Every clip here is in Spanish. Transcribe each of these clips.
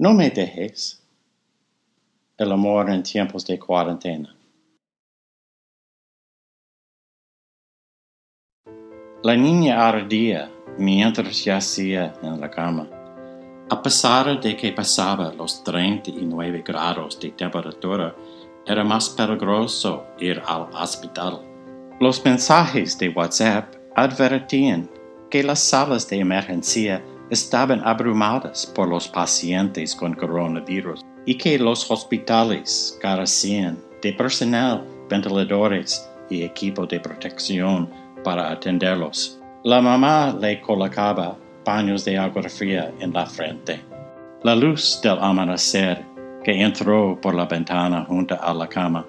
No me dejes. El amor en tiempos de cuarentena. La niña ardía mientras yacía en la cama. A pesar de que pasaba los 39 grados de temperatura, era más peligroso ir al hospital. Los mensajes de WhatsApp advertían que las salas de emergencia estaban abrumadas por los pacientes con coronavirus y que los hospitales carecían de personal, ventiladores y equipo de protección para atenderlos. La mamá le colocaba paños de agua fría en la frente. La luz del amanecer que entró por la ventana junto a la cama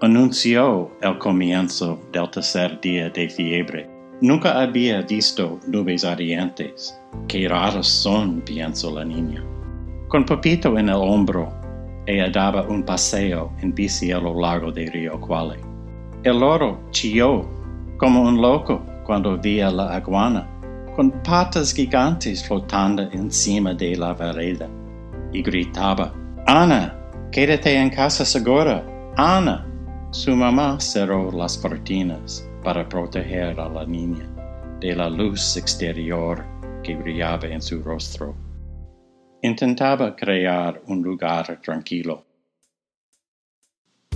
anunció el comienzo del tercer día de fiebre. Nunca había visto nubes ardientes. Qué raros son, pienso la niña. Con Pepito en el hombro, ella daba un paseo en bici a lo largo del río Quale. El loro chilló como un loco cuando vía la aguana, con patas gigantes flotando encima de la vereda, y gritaba, Ana, quédate en casa segura, Ana. Su mamá cerró las cortinas para proteger a la niña de la luz exterior que brillaba en su rostro. Intentaba crear un lugar tranquilo.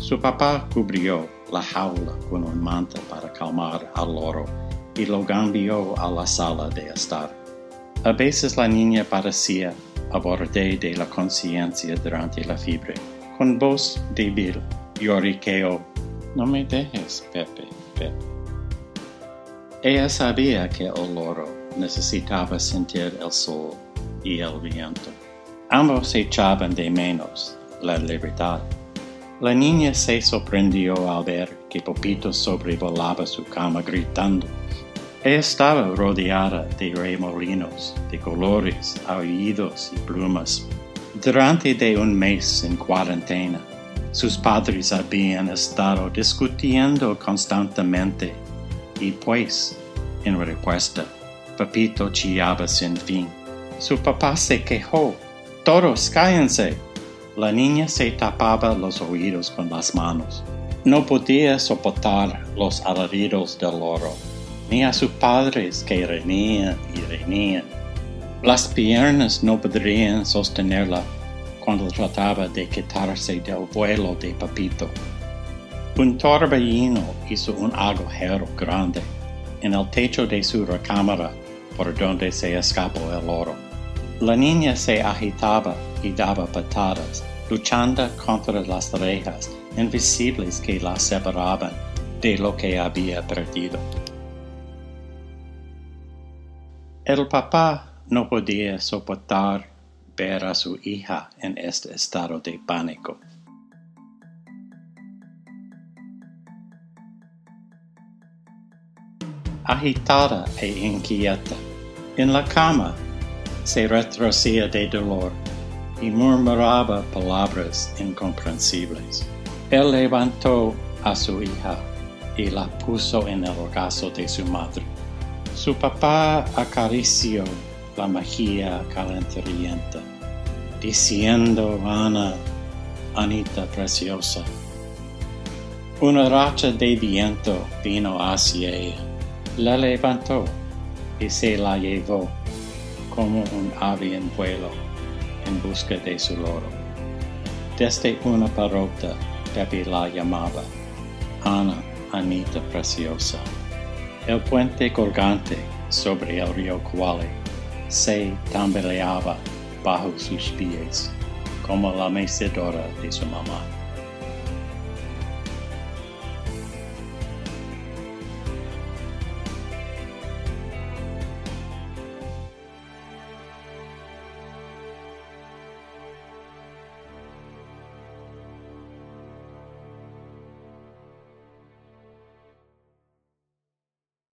Su papá cubrió la jaula con un manto para calmar al loro y lo envió a la sala de estar. A veces la niña parecía a borde de la conciencia durante la fiebre. Con voz débil, lloriqueó, no me dejes, Pepe, Pepe. Ella sabía que el loro necesitaba sentir el sol y el viento. Ambos echaban de menos la libertad. La niña se sorprendió al ver que Popito sobrevolaba su cama gritando. Ella estaba rodeada de remolinos, de colores, aullidos y plumas. Durante de un mes en cuarentena, sus padres habían estado discutiendo constantemente y pues, en respuesta, Pepito chillaba sin fin. Su papá se quejó. Todos cállense. La niña se tapaba los oídos con las manos. No podía soportar los alaridos del loro, ni a sus padres que reñían y reñían. Las piernas no podrían sostenerla cuando trataba de quitarse del vuelo de Papito. Un torbellino hizo un agujero grande en el techo de su recámara por donde se escapó el loro. La niña se agitaba y daba patadas, luchando contra las rejas invisibles que la separaban de lo que había perdido. El papá no podía soportar ver a su hija en este estado de pánico. Agitada e inquieta, en la cama se retrocía de dolor y murmuraba palabras incomprensibles. Él levantó a su hija y la puso en el regazo de su madre. Su papá acarició la magia calenturienta, diciendo Ana, Anita preciosa. Una racha de viento vino hacia ella, la levantó y se la llevó como un ave en vuelo en busca de su loro. Desde una parrota, Pepe la llamaba Ana, Anita preciosa. El puente colgante sobre el río Kuali se tambaleaba bajo sus pies como la mecedora de su mamá.